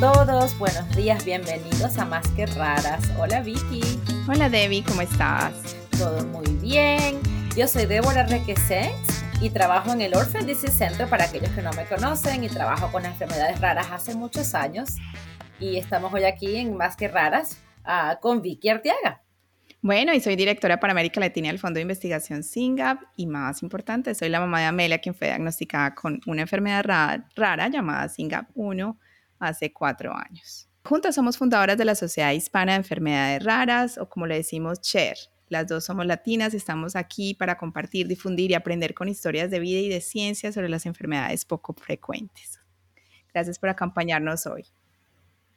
todos, buenos días, bienvenidos a Más que Raras. Hola Vicky. Hola Debbie, ¿cómo estás? Todo muy bien. Yo soy Débora Requesens y trabajo en el Orphan Disease Center para aquellos que no me conocen y trabajo con enfermedades raras hace muchos años. Y estamos hoy aquí en Más que Raras uh, con Vicky Arteaga. Bueno, y soy directora para América Latina del Fondo de Investigación SINGAP y más importante, soy la mamá de Amelia, quien fue diagnosticada con una enfermedad rara llamada SINGAP 1 hace cuatro años. Juntas somos fundadoras de la Sociedad Hispana de Enfermedades Raras o como le decimos CHER. Las dos somos latinas, estamos aquí para compartir, difundir y aprender con historias de vida y de ciencia sobre las enfermedades poco frecuentes. Gracias por acompañarnos hoy.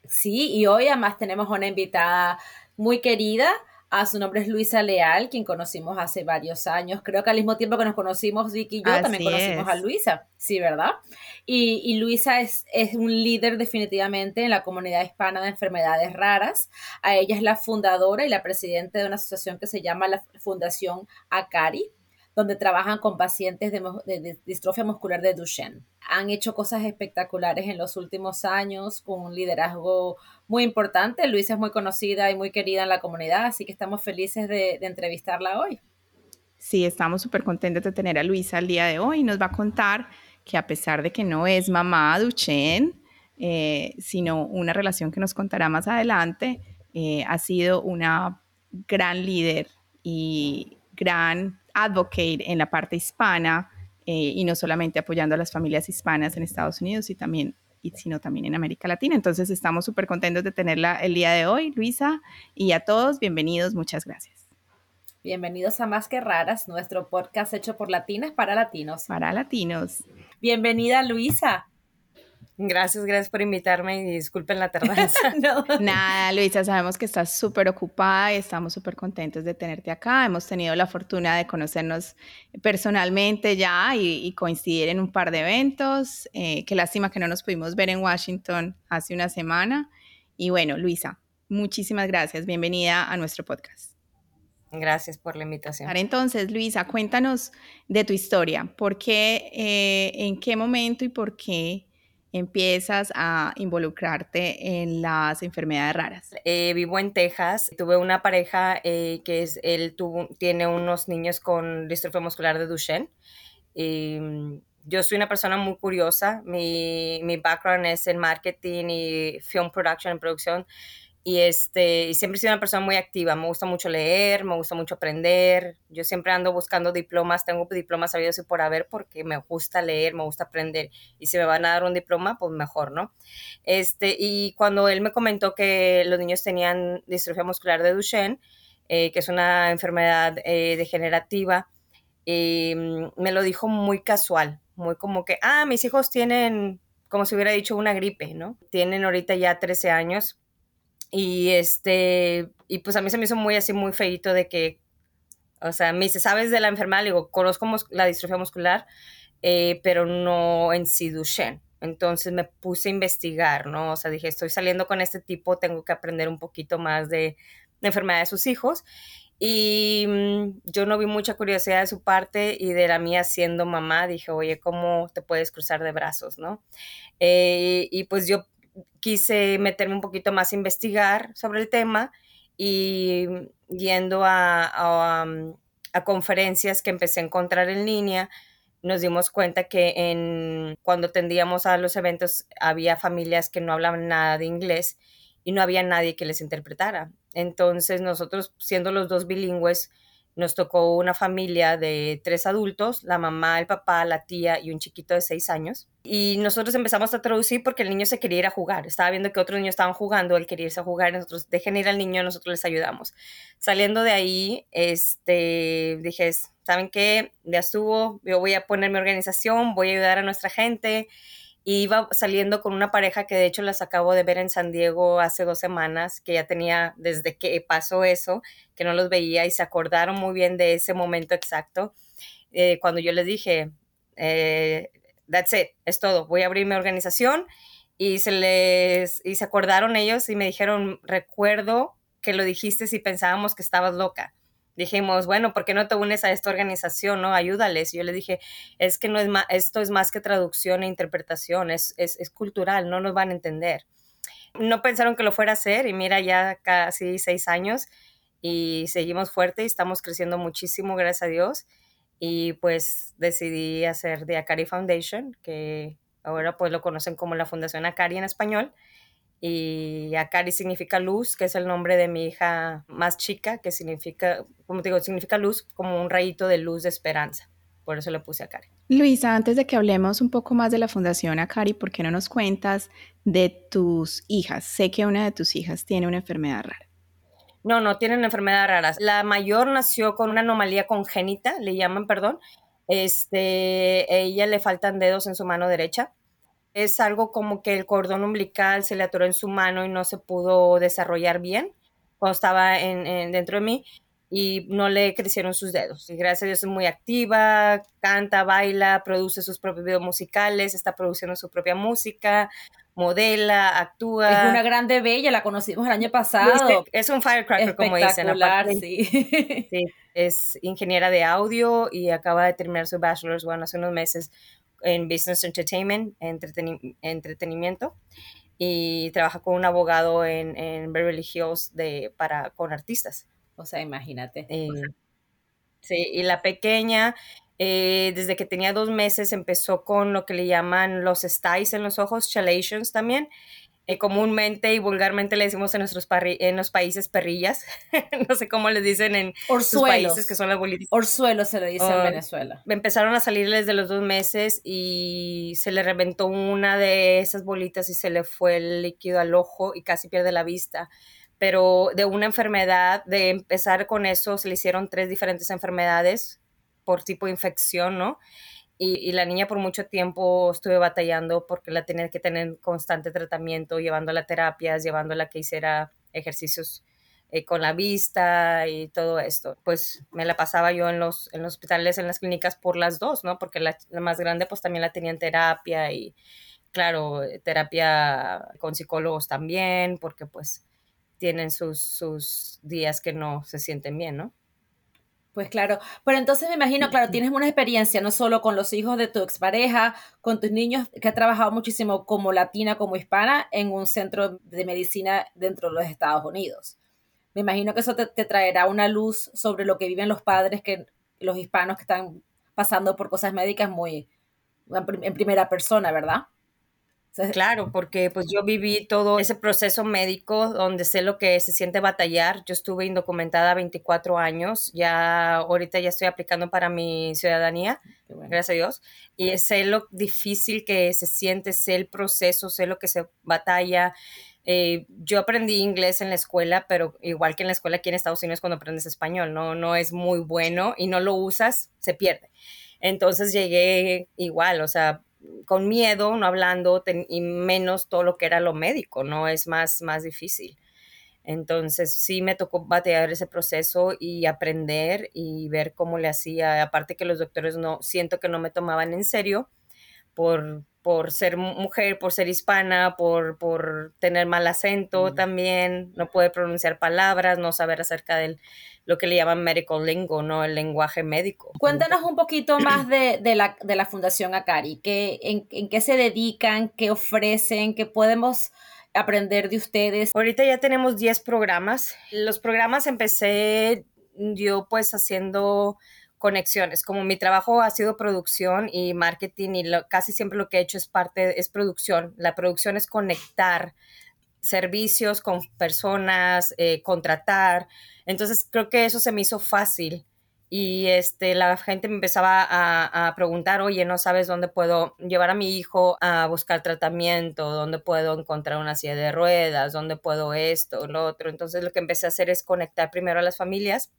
Sí, y hoy además tenemos una invitada muy querida, Ah, su nombre es Luisa Leal, quien conocimos hace varios años. Creo que al mismo tiempo que nos conocimos, Vicky y yo, también conocimos a Luisa. Sí, ¿verdad? Y, Luisa es, es, un líder definitivamente en la comunidad hispana de enfermedades raras. A ella es la fundadora y la presidenta de una asociación que se llama la Fundación ACARI, donde trabajan con pacientes de, distrofia muscular de Duchenne. Han hecho cosas espectaculares en los últimos años con un liderazgo muy importante. Luisa es muy conocida y muy querida en la comunidad, así que estamos felices de, entrevistarla hoy. Sí, estamos súper contentos de tener a Luisa el día de hoy. Nos va a contar que a pesar de que no es mamá Duchenne, eh, sino una relación que nos contará más adelante, eh, ha sido una gran líder y gran advocate en la parte hispana eh, y no solamente apoyando a las familias hispanas en Estados Unidos y también, y, sino también en América Latina. Entonces estamos súper contentos de tenerla el día de hoy, Luisa, y a todos, bienvenidos, muchas gracias. Bienvenidos a Más que Raras, nuestro podcast hecho por latinas para latinos. Para latinos. Bienvenida, Luisa. Gracias, gracias por invitarme y disculpen la tardanza. Nada, Luisa, sabemos que estás súper ocupada y estamos súper contentos de tenerte acá. Hemos tenido la fortuna de conocernos personalmente ya y, coincidir en un par de eventos. Eh, qué lástima que no nos pudimos ver en Washington hace una semana. Y bueno, Luisa, muchísimas gracias. Bienvenida a nuestro podcast. Gracias por la invitación. Entonces, Luisa, cuéntanos de tu historia. ¿Por qué, eh, en qué momento y por qué empiezas a involucrarte en las enfermedades raras? Eh, vivo en Texas. Tuve una pareja eh, que es, él tuvo, tiene unos niños con distrofia muscular de Duchenne. Em, yo soy una persona muy curiosa. Mi, mi background es en marketing y film production, en producción y este siempre he sido una persona muy activa me gusta mucho leer me gusta mucho aprender yo siempre ando buscando diplomas tengo diplomas sabidos y por haber porque me gusta leer me gusta aprender y si me van a dar un diploma pues mejor no este y cuando él me comentó que los niños tenían distrofia muscular de Duchenne eh, que es una enfermedad eh, degenerativa eh, me lo dijo muy casual muy como que ah mis hijos tienen como si hubiera dicho una gripe no tienen ahorita ya 13 años y este, y pues a mí se me hizo muy así, muy feito de que, o sea, me dice, ¿sabes de la enfermedad? Le digo, conozco la distrofia muscular, eh, pero no en sí Duchenne. Entonces me puse a investigar, ¿no? O sea, dije, estoy saliendo con este tipo, tengo que aprender un poquito más de la enfermedad de sus hijos. Y mm, yo no vi mucha curiosidad de su parte y de la mía siendo mamá, dije, oye, ¿cómo te puedes cruzar de brazos, no? Eh, y pues yo quise meterme un poquito más a investigar sobre el tema y yendo a, conferencias que empecé a encontrar en línea, nos dimos cuenta que en, cuando tendíamos a los eventos había familias que no hablaban nada de inglés y no había nadie que les interpretara. Entonces nosotros, siendo los dos bilingües, nos tocó una familia de tres adultos, la mamá, el papá, la tía y un chiquito de seis años. Y nosotros empezamos a traducir porque el niño se quería ir a jugar. Estaba viendo que otros niños estaban jugando, él quería irse a jugar, nosotros dejen ir al niño, nosotros les ayudamos. Saliendo de ahí, este, dije, ¿saben qué? Ya estuvo, yo voy a poner mi organización, voy a ayudar a nuestra gente iba saliendo con una pareja que de hecho las acabo de ver en San Diego hace dos semanas, que ya tenía desde que pasó eso, que no los veía y se acordaron muy bien de ese momento exacto. Eh, cuando yo les dije, eh, that's it, es todo, voy a abrir mi organización y se les, y se acordaron ellos y me dijeron, recuerdo que lo dijiste si pensábamos que estabas loca dijimos, bueno, ¿por qué no te unes a esta organización? ¿No? Ayúdales. Yo le dije, es que no es más, esto es más que traducción e interpretación, es, es, es, cultural, no nos van a entender. No pensaron que lo fuera a hacer y mira, ya casi seis años y seguimos fuerte y estamos creciendo muchísimo, gracias a Dios. Y pues decidí hacer The Akari Foundation, que ahora pues lo conocen como la Fundación Akari en español. Y Akari significa luz, que es el nombre de mi hija más chica, que significa, como te digo, significa luz como un rayito de luz de esperanza. Por eso le puse Akari. Luisa, antes de que hablemos un poco más de la Fundación Akari, ¿por qué no nos cuentas de tus hijas? Sé que una de tus hijas tiene una enfermedad rara. No, no tienen enfermedades raras. La mayor nació con una anomalía congénita, le llaman, perdón. Este, ella le faltan dedos en su mano derecha. Es algo como que el cordón umbilical se le atoró en su mano y no se pudo desarrollar bien cuando estaba en, dentro de mí y no le crecieron sus dedos. Y gracias a Dios es muy activa, canta, baila, produce sus propios videos musicales, está produciendo su propia música, modela, actúa. Es una grande bella, la conocimos el año pasado. Es, un firecracker, como dicen. Aparte, sí. sí. Es ingeniera de audio y acaba de terminar su bachelor's, bueno, hace unos meses en Business Entertainment, entretenimiento, y trabaja con un abogado en, en Beverly Hills de, para, con artistas. O sea, imagínate. Eh, sí, y la pequeña eh, desde que tenía dos meses empezó con lo que le llaman los styes en los ojos, chalations también. Eh, comúnmente y vulgarmente le decimos en nuestros en los países perrillas. no sé cómo le dicen en sus países que son las bolitas. Orzuelos se le dice en Venezuela. Empezaron a salirles de los dos meses y se le reventó una de esas bolitas y se le fue el líquido al ojo y casi pierde la vista pero de una enfermedad, de empezar con eso, se le hicieron tres diferentes enfermedades por tipo de infección, ¿no? Y, la niña por mucho tiempo estuve batallando porque la tenía que tener constante tratamiento, llevándola a terapias, llevándola a que hiciera ejercicios eh, con la vista y todo esto. Pues me la pasaba yo en los, en los hospitales, en las clínicas por las dos, ¿no? Porque la, más grande pues también la tenía en terapia y claro, terapia con psicólogos también, porque pues tienen sus, sus días que no se sienten bien, ¿no? Pues claro, pero entonces me imagino, claro, tienes una experiencia no solo con los hijos de tu expareja, con tus niños, que ha trabajado muchísimo como latina, como hispana, en un centro de medicina dentro de los Estados Unidos. Me imagino que eso te, traerá una luz sobre lo que viven los padres, que los hispanos que están pasando por cosas médicas muy en primera persona, ¿verdad? Claro, porque pues yo viví todo ese proceso médico donde sé lo que se siente batallar. Yo estuve indocumentada 24 años, ya ahorita ya estoy aplicando para mi ciudadanía, gracias a Dios, y sé lo difícil que se siente, sé el proceso, sé lo que se batalla. Eh, yo aprendí inglés en la escuela, pero igual que en la escuela aquí en Estados Unidos cuando aprendes español, no, no es muy bueno y no lo usas, se pierde. Entonces llegué igual, o sea, con miedo, no hablando, y menos todo lo que era lo médico, ¿no? Es más, más difícil. Entonces sí me tocó batear ese proceso y aprender y ver cómo le hacía. Aparte que los doctores no, siento que no me tomaban en serio por, por ser mujer, por ser hispana, por, por tener mal acento también, no poder pronunciar palabras, no saber acerca del lo que le llaman medical lingo, ¿no? El lenguaje médico. Cuéntanos un poquito más de, de, la, de la Fundación Acari, que, en, en, qué se dedican, qué ofrecen, qué podemos aprender de ustedes. Ahorita ya tenemos 10 programas. Los programas empecé yo pues haciendo conexiones. Como mi trabajo ha sido producción y marketing y casi siempre lo que he hecho es parte, es producción. La producción es conectar servicios con personas, eh, contratar. Entonces creo que eso se me hizo fácil y este, la gente me empezaba a, a, preguntar, oye, ¿no sabes dónde puedo llevar a mi hijo a buscar tratamiento? ¿Dónde puedo encontrar una silla de ruedas? ¿Dónde puedo esto, lo otro? Entonces lo que empecé a hacer es conectar primero a las familias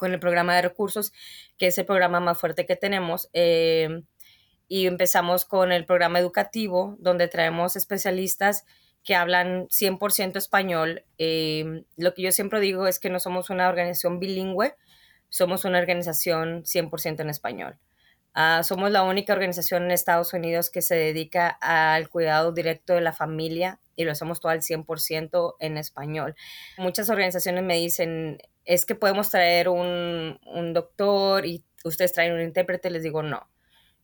con el programa de recursos, que es el programa más fuerte que tenemos. Eh, y empezamos con el programa educativo, donde traemos especialistas que hablan 100% español. Eh, lo que yo siempre digo es que no somos una organización bilingüe, somos una organización 100% en español. Ah, somos la única organización en Estados Unidos que se dedica al cuidado directo de la familia y lo hacemos todo al 100% en español. Muchas organizaciones me dicen, es que podemos traer un, doctor y ustedes traen un intérprete, les digo, no,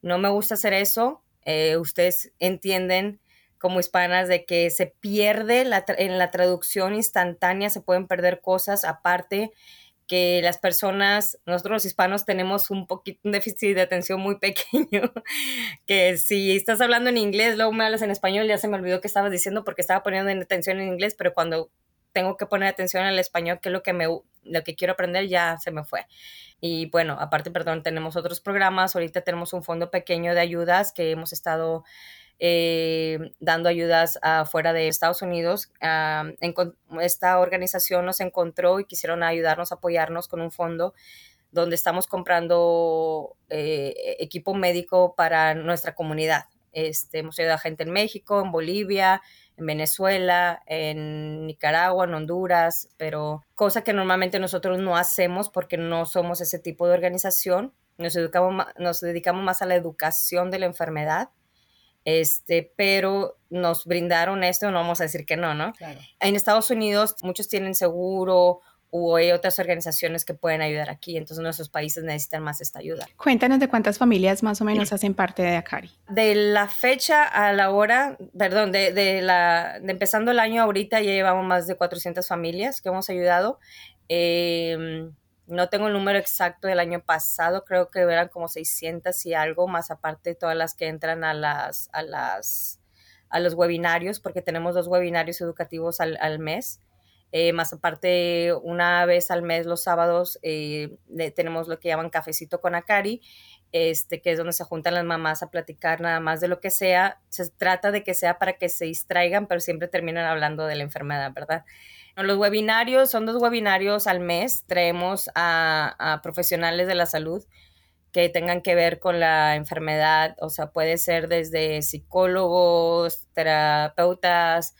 no me gusta hacer eso, eh, ustedes entienden como hispanas de que se pierde en la traducción instantánea, se pueden perder cosas aparte que las personas, nosotros los hispanos tenemos un poquito un déficit de atención muy pequeño, que si estás hablando en inglés, luego me hablas en español, ya se me olvidó que estabas diciendo porque estaba poniendo atención en inglés, pero cuando tengo que poner atención al español, que es lo que, me, lo que quiero aprender, ya se me fue. Y bueno, aparte, perdón, tenemos otros programas, ahorita tenemos un fondo pequeño de ayudas que hemos estado eh, dando ayudas afuera de Estados Unidos. Ah, esta organización nos encontró y quisieron ayudarnos, apoyarnos con un fondo donde estamos comprando eh, equipo médico para nuestra comunidad. Este, hemos ayudado a gente en México, en Bolivia, en Venezuela, en Nicaragua, en Honduras, pero cosa que normalmente nosotros no hacemos porque no somos ese tipo de organización. Nos, educamos, nos dedicamos más a la educación de la enfermedad este, pero nos brindaron esto, no vamos a decir que no, ¿no? En Estados Unidos muchos tienen seguro o hay otras organizaciones que pueden ayudar aquí, entonces nuestros países necesitan más esta ayuda. Cuéntanos de cuántas familias más o menos hacen parte de Acari. De la fecha a la hora, perdón, de, de la, de empezando el año ahorita ya llevamos más de 400 familias que hemos ayudado. Eh, no tengo el número exacto del año pasado, creo que eran como 600 y algo, más aparte de todas las que entran a las, a las, a los webinarios, porque tenemos dos webinarios educativos al, mes. Eh, más aparte, una vez al mes, los sábados, eh, tenemos lo que llaman cafecito con Akari, este, que es donde se juntan las mamás a platicar nada más de lo que sea. Se trata de que sea para que se distraigan, pero siempre terminan hablando de la enfermedad, ¿verdad? Los webinarios son dos webinarios al mes. Traemos a, profesionales de la salud que tengan que ver con la enfermedad, o sea, puede ser desde psicólogos, terapeutas,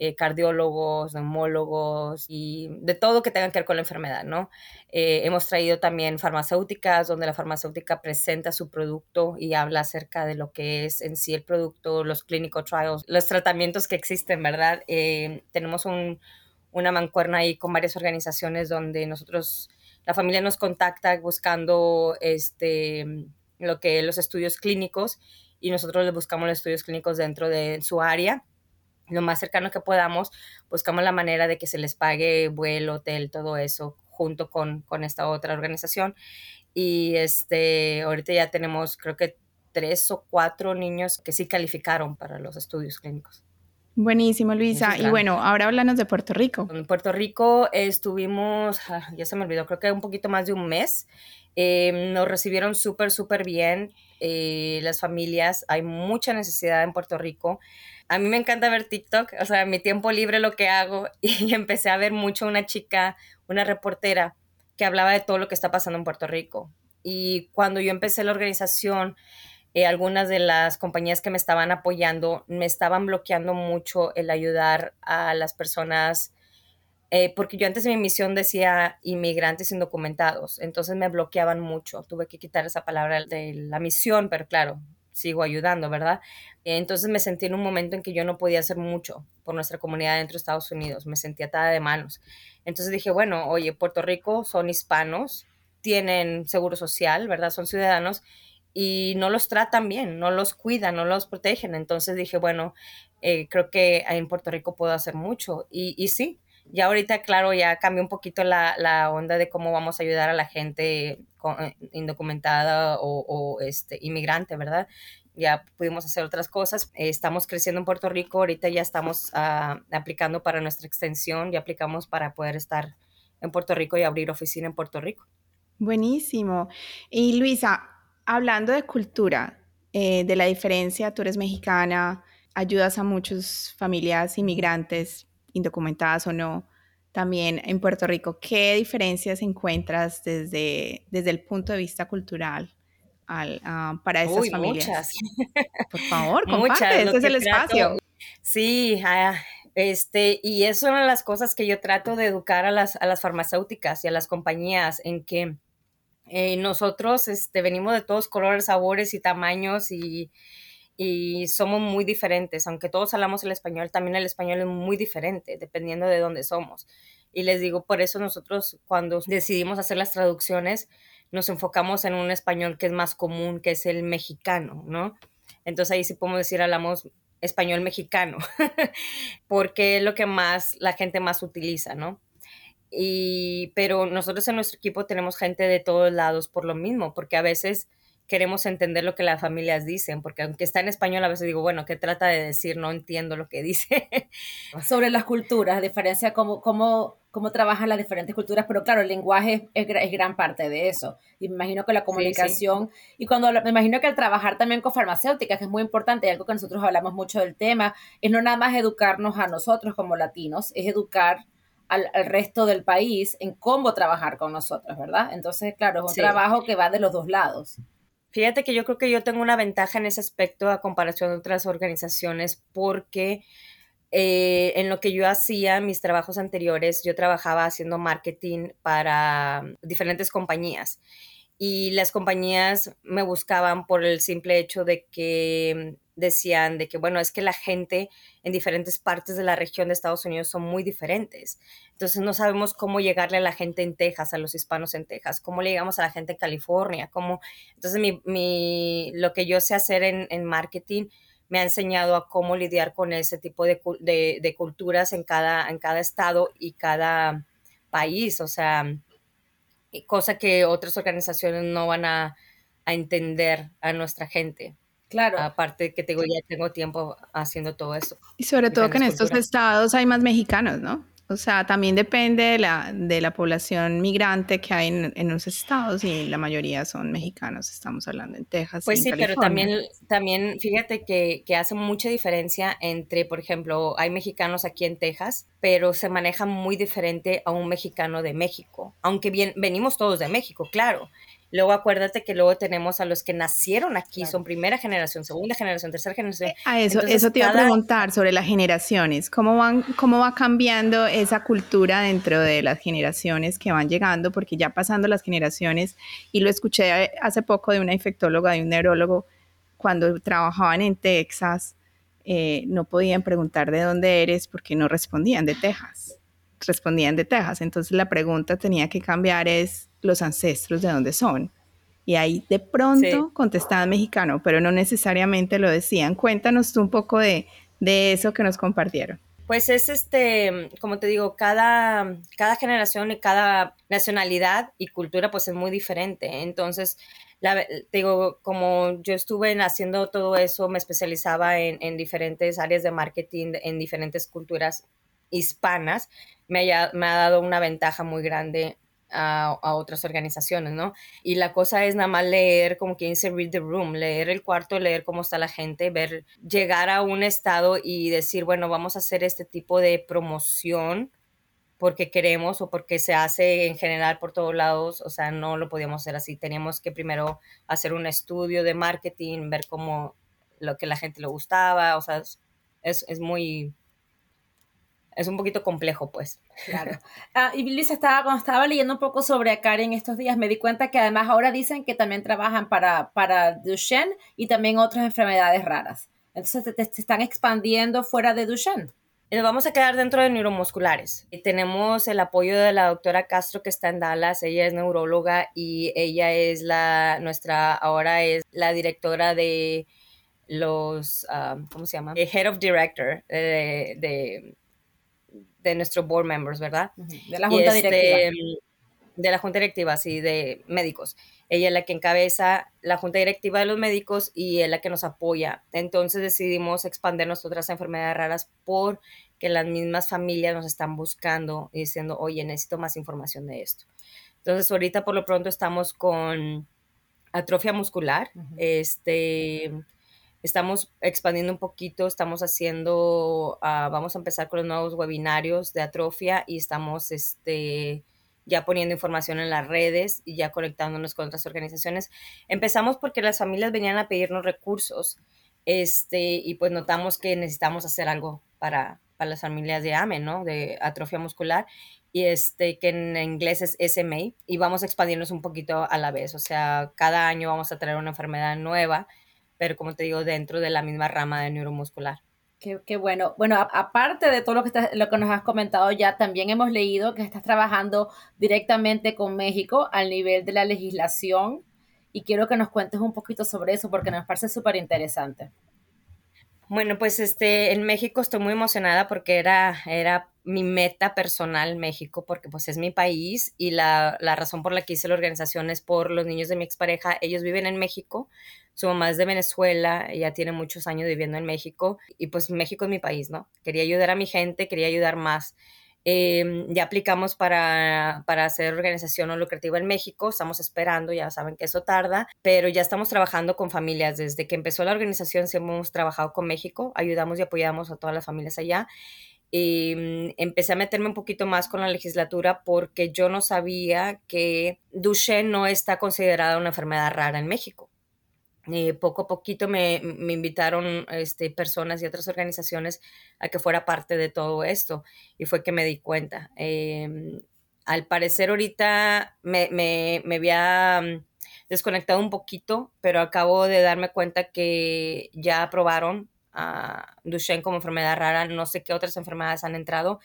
eh, cardiólogos, neumólogos y de todo que tenga que ver con la enfermedad, ¿no? Eh, hemos traído también farmacéuticas, donde la farmacéutica presenta su producto y habla acerca de lo que es en sí el producto, los clinical trials, los tratamientos que existen, ¿verdad? Eh, tenemos un, una mancuerna ahí con varias organizaciones donde nosotros, la familia nos contacta buscando este, lo que los estudios clínicos y nosotros les buscamos los estudios clínicos dentro de su área. Lo más cercano que podamos, buscamos la manera de que se les pague vuelo, hotel, todo eso, junto con, con esta otra organización. Y este, ahorita ya tenemos, creo que tres o cuatro niños que sí calificaron para los estudios clínicos. Buenísimo, Luisa. Y bueno, ahora háblanos de Puerto Rico. En Puerto Rico estuvimos, ah, ya se me olvidó, creo que un poquito más de un mes. Em, nos recibieron súper, súper bien eh, las familias. Hay mucha necesidad en Puerto Rico. A mí me encanta ver TikTok, o sea, mi tiempo libre lo que hago. Y empecé a ver mucho una chica, una reportera, que hablaba de todo lo que está pasando en Puerto Rico. Y cuando yo empecé la organización, eh, algunas de las compañías que me estaban apoyando me estaban bloqueando mucho el ayudar a las personas, eh, porque yo antes de mi misión decía inmigrantes indocumentados, entonces me bloqueaban mucho, tuve que quitar esa palabra de la misión, pero claro, sigo ayudando, ¿verdad? Entonces me sentí en un momento en que yo no podía hacer mucho por nuestra comunidad dentro de Estados Unidos, me sentía atada de manos. Entonces dije, bueno, oye, Puerto Rico son hispanos, tienen seguro social, ¿verdad? Son ciudadanos y no los tratan bien, no los cuidan, no los protegen. Entonces dije, bueno, eh, creo que en Puerto Rico puedo hacer mucho. Y, y sí, ya ahorita, claro, ya cambió un poquito la, la, onda de cómo vamos a ayudar a la gente eh, indocumentada o, o, este, inmigrante, ¿verdad? Ya pudimos hacer otras cosas. estamos creciendo en Puerto Rico, ahorita ya estamos ah, aplicando para nuestra extensión, ya aplicamos para poder estar en Puerto Rico y abrir oficina en Puerto Rico. Buenísimo. Y Luisa, hablando de cultura, eh, de la diferencia, tú eres mexicana, ayudas a muchas familias inmigrantes, indocumentadas o no, también en Puerto Rico. ¿Qué diferencias encuentras desde, desde el punto de vista cultural al, ah, para esas familias? Muchas. Por favor, comparte, este es el espacio. Sí, ah, este, y es una de las cosas que yo trato de educar a las, a las farmacéuticas y a las compañías en que eh, nosotros este, venimos de todos colores, sabores y tamaños y, y, somos muy diferentes. Aunque todos hablamos el español, también el español es muy diferente dependiendo de dónde somos. Y les digo, por eso nosotros cuando decidimos hacer las traducciones, nos enfocamos en un español que es más común, que es el mexicano, ¿no? Entonces ahí sí podemos decir, hablamos español mexicano, porque es lo que más la gente más utiliza, ¿no? Y, pero nosotros en nuestro equipo tenemos gente de todos lados por lo mismo, porque a veces queremos entender lo que las familias dicen, porque aunque está en español, a veces digo, bueno, ¿qué trata de decir? No entiendo lo que dice. Sobre las culturas, diferencia cómo, cómo, cómo trabajan las diferentes culturas, pero claro, el lenguaje es, gran parte de eso. Y me imagino que la comunicación, y cuando me imagino que al trabajar también con farmacéuticas, que es muy importante, y algo que nosotros hablamos mucho del tema, es no nada más educarnos a nosotros como latinos, es educar al, resto del país en cómo trabajar con nosotros, ¿verdad? Entonces, claro, es un trabajo que va de los dos lados. Fíjate que yo creo que yo tengo una ventaja en ese aspecto a comparación de otras organizaciones porque eh, en lo que yo hacía, mis trabajos anteriores, yo trabajaba haciendo marketing para diferentes compañías y las compañías me buscaban por el simple hecho de que decían de que, bueno, es que la gente en diferentes partes de la región de Estados Unidos son muy diferentes. Entonces no sabemos cómo llegarle a la gente en Texas, a los hispanos en Texas, cómo le llegamos a la gente en California, cómo... Entonces mi, lo que yo sé hacer en, marketing me ha enseñado a cómo lidiar con ese tipo de, de, culturas en cada, en cada estado y cada país, o sea, cosa que otras organizaciones no van a, a entender a nuestra gente. Claro. Aparte que tengo, ya tengo tiempo haciendo todo eso. Y sobre todo que en estos estados hay más mexicanos, ¿no? O sea, también depende de la, de la población migrante que hay en, en, los estados y la mayoría son mexicanos, estamos hablando en Texas. Pues sí, pero también, también fíjate que, que, hace mucha diferencia entre, por ejemplo, hay mexicanos aquí en Texas, pero se maneja muy diferente a un mexicano de México, aunque bien, venimos todos de México, claro, Luego acuérdate que luego tenemos a los que nacieron aquí, son primera generación, segunda generación, tercera generación. A eso, eso te iba a preguntar sobre las generaciones. ¿Cómo, van, ¿Cómo va cambiando esa cultura dentro de las generaciones que van llegando? Porque ya pasando las generaciones, y lo escuché hace poco de una infectóloga, de un neurólogo, cuando trabajaban en Texas, eh, no podían preguntar de dónde eres porque no respondían de Texas. Respondían de Texas. Entonces la pregunta tenía que cambiar es los ancestros de dónde son. Y ahí de pronto contestaban mexicano, pero no necesariamente lo decían. Cuéntanos tú un poco de, eso que nos compartieron. Pues es este, como te digo, cada, cada generación y cada nacionalidad y cultura pues es muy diferente. Entonces, la, digo, como yo estuve haciendo todo eso, me especializaba en, en diferentes áreas de marketing, en diferentes culturas hispanas, me, me ha dado una ventaja muy grande a, otras organizaciones, ¿no? Y la cosa es nada más leer, como quien dice, read the room, leer el cuarto, leer cómo está la gente, ver, llegar a un estado y decir, bueno, vamos a hacer este tipo de promoción porque queremos o porque se hace en general por todos lados, o sea, no lo podíamos hacer así. Teníamos que primero hacer un estudio de marketing, ver cómo lo que la gente le gustaba, o sea, es, es muy, es un poquito complejo, pues. Claro. Ah, y Luisa, estaba, cuando estaba leyendo un poco sobre Karen estos días, me di cuenta que además ahora dicen que también trabajan para, para Duchenne y también otras enfermedades raras. Entonces, se están expandiendo fuera de Duchenne. Nos vamos a quedar dentro de neuromusculares. Y tenemos el apoyo de la doctora Castro que está en Dallas. Ella es neuróloga y ella es la, nuestra, ahora es la directora de los, ah, ¿cómo se llama? Head of Director de de nuestros board members, ¿verdad? De la junta este, directiva. De la junta directiva, sí, de médicos. Ella es la que encabeza la junta directiva de los médicos y es la que nos apoya. Entonces decidimos expandirnos otras enfermedades raras porque las mismas familias nos están buscando y diciendo, oye, necesito más información de esto. Entonces ahorita por lo pronto estamos con atrofia muscular, este Estamos expandiendo un poquito, estamos haciendo, ah, vamos a empezar con los nuevos webinarios de atrofia y estamos este, ya poniendo información en las redes y ya conectándonos con otras organizaciones. Empezamos porque las familias venían a pedirnos recursos este, y pues notamos que necesitamos hacer algo para, para las familias de AME, ¿no? De atrofia muscular y este que en inglés es SMA y vamos a expandirnos un poquito a la vez, o sea, cada año vamos a traer una enfermedad nueva pero como te digo, dentro de la misma rama de neuromuscular. Qué, bueno. Bueno, aparte de todo lo que, lo que nos has comentado ya, también hemos leído que estás trabajando directamente con México al nivel de la legislación y quiero que nos cuentes un poquito sobre eso porque nos parece súper interesante. Bueno, pues este, en México estoy muy emocionada porque era, era mi meta personal México, porque pues es mi país y la, la, razón por la que hice la organización es por los niños de mi expareja. Ellos viven en México, su mamá es de Venezuela, ella tiene muchos años viviendo en México y pues México es mi país, ¿no? Quería ayudar a mi gente, quería ayudar más. Em, ya aplicamos para, para hacer organización no lucrativa en México, estamos esperando, ya saben que eso tarda, pero ya estamos trabajando con familias. Desde que empezó la organización siempre hemos trabajado con México, ayudamos y apoyamos a todas las familias allá. Y em, empecé a meterme un poquito más con la legislatura porque yo no sabía que Duchenne no está considerada una enfermedad rara en México. Eh, poco a poquito me, me, invitaron este, personas y otras organizaciones a que fuera parte de todo esto y fue que me di cuenta. Em, al parecer ahorita me, me, me, había mm, desconectado un poquito, pero acabo de darme cuenta que ya aprobaron a Duchenne como enfermedad rara. No sé qué otras enfermedades han entrado.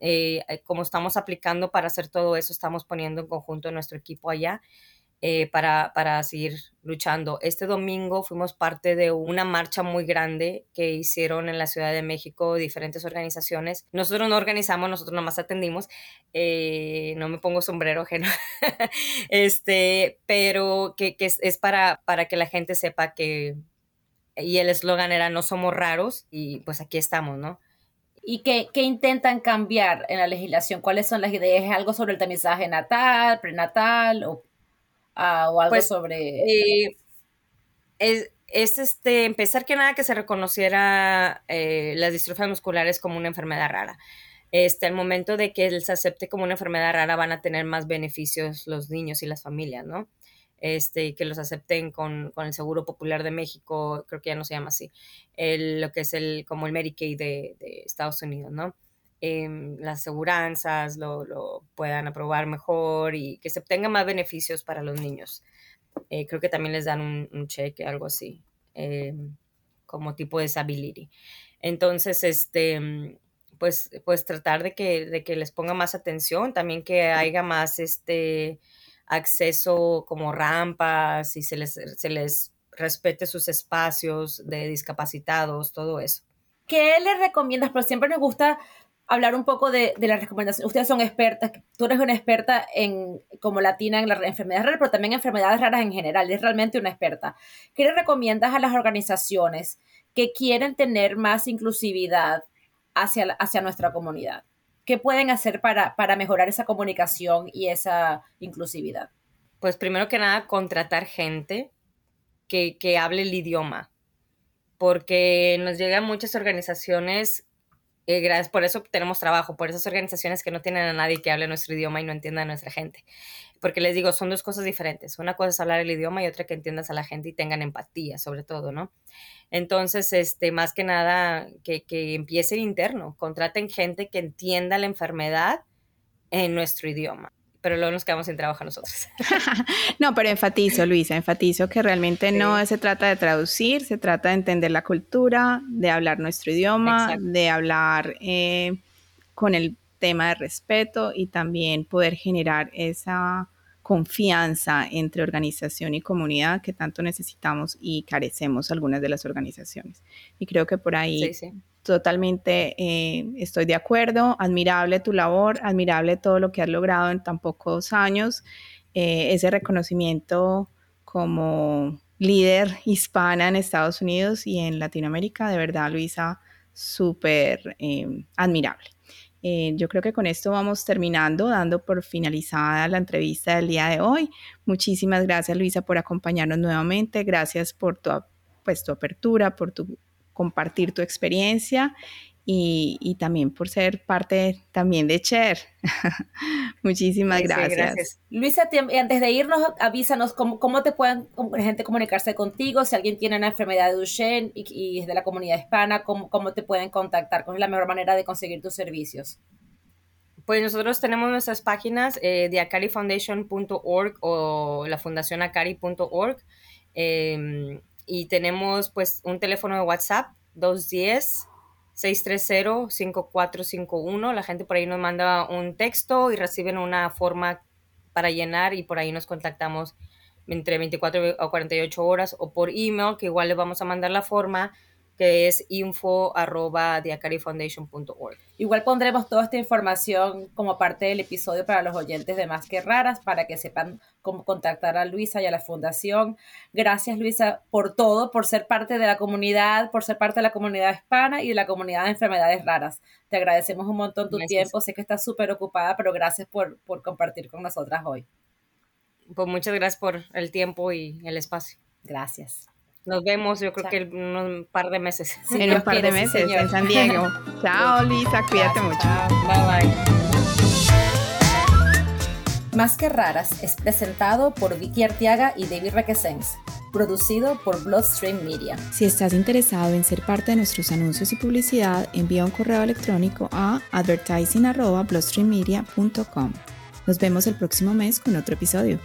Eh, como estamos aplicando para hacer todo eso, estamos poniendo en conjunto nuestro equipo allá eh, para, para, seguir luchando. Este domingo fuimos parte de una marcha muy grande que hicieron en la Ciudad de México diferentes organizaciones. Nosotros no organizamos, nosotros nomás atendimos. Eh, no me pongo sombrero ajeno. este, pero que, que es, es, para, para que la gente sepa que... Y el eslogan era no somos raros y pues aquí estamos, ¿no? ¿Y qué, qué, intentan cambiar en la legislación? ¿Cuáles son las ideas? ¿Es algo sobre el tamizaje natal, prenatal o o algo pues, sobre... Eh, es, es, este, empezar que nada que se reconociera eh, las distrofias musculares como una enfermedad rara. Este, al momento de que se acepte como una enfermedad rara van a tener más beneficios los niños y las familias, ¿no? Este, que los acepten con, con, el Seguro Popular de México, creo que ya no se llama así, el, lo que es el, como el Medicaid de, de Estados Unidos, ¿no? Em, las aseguranzas lo, lo, puedan aprobar mejor y que se obtengan más beneficios para los niños. Eh, creo que también les dan un, cheque, algo así, em, como tipo de disability. Entonces, este, pues, pues tratar de que, de que les ponga más atención, también que haya más este acceso como rampas y se les, se les respete sus espacios de discapacitados, todo eso. ¿Qué le recomiendas? Pero siempre nos gusta hablar un poco de, de las recomendaciones. Ustedes son expertas, tú eres una experta en, como latina en las enfermedades raras, pero también en enfermedades raras en general, es realmente una experta. ¿Qué le recomiendas a las organizaciones que quieren tener más inclusividad hacia, hacia nuestra comunidad? ¿Qué pueden hacer para, para mejorar esa comunicación y esa inclusividad? Pues primero que nada, contratar gente que, que hable el idioma, porque nos llegan muchas organizaciones eh, gracias, por eso tenemos trabajo, por esas organizaciones que no tienen a nadie que hable nuestro idioma y no entienda a nuestra gente. Porque les digo, son dos cosas diferentes. Una cosa es hablar el idioma y otra que entiendas a la gente y tengan empatía, sobre todo, ¿no? Entonces, este, más que nada, que, que empiece el interno. Contraten gente que entienda la enfermedad en nuestro idioma pero luego nos quedamos sin trabajo nosotros. no, pero enfatizo, Luisa, enfatizo que realmente no se trata de traducir, se trata de entender la cultura, de hablar nuestro idioma, de hablar eh, con el tema de respeto y también poder generar esa confianza entre organización y comunidad que tanto necesitamos y carecemos algunas de las organizaciones. Y creo que por ahí totalmente eh, estoy de acuerdo, admirable tu labor, admirable todo lo que has logrado en tan pocos años, eh, ese reconocimiento como líder hispana en Estados Unidos y en Latinoamérica, de verdad, Luisa, súper eh, admirable. yo creo que con esto vamos terminando, dando por finalizada la entrevista del día de hoy. Muchísimas gracias, Luisa, por acompañarnos nuevamente. Gracias por tu, pues, tu apertura, por tu compartir tu experiencia y, también por ser parte también de Cher. Muchísimas gracias. Luisa, antes de irnos, avísanos cómo, cómo te pueden la gente comunicarse contigo, si alguien tiene una enfermedad de Duchenne y, es de la comunidad hispana, cómo, cómo te pueden contactar, cuál es la mejor manera de conseguir tus servicios. Pues nosotros tenemos nuestras páginas eh, de acarifoundation.org o la fundación acari.org. y tenemos pues un teléfono de WhatsApp 210 630-5451. La gente por ahí nos manda un texto y reciben una forma para llenar y por ahí nos contactamos entre 24 o 48 horas o por email, que igual les vamos a mandar la forma que es info Igual pondremos toda esta información como parte del episodio para los oyentes de Más que Raras, para que sepan cómo contactar a Luisa y a la fundación. Gracias Luisa por todo, por ser parte de la comunidad, por ser parte de la comunidad hispana y de la comunidad de enfermedades raras. Te agradecemos un montón tu tiempo, sé que estás súper ocupada, pero gracias por, por compartir con nosotras hoy. Pues muchas gracias por el tiempo y el espacio. Gracias. Nos vemos, yo creo que en un par de meses. en un par de meses en San Diego. Chao, Lisa, cuídate mucho. Bye bye. Más que raras es presentado por Vicky Artiaga y David Requesens, producido por Bloodstream Media. Si estás interesado en ser parte de nuestros anuncios y publicidad, envía un correo electrónico a advertising.bloodstreammedia.com. Nos vemos el próximo mes con otro episodio.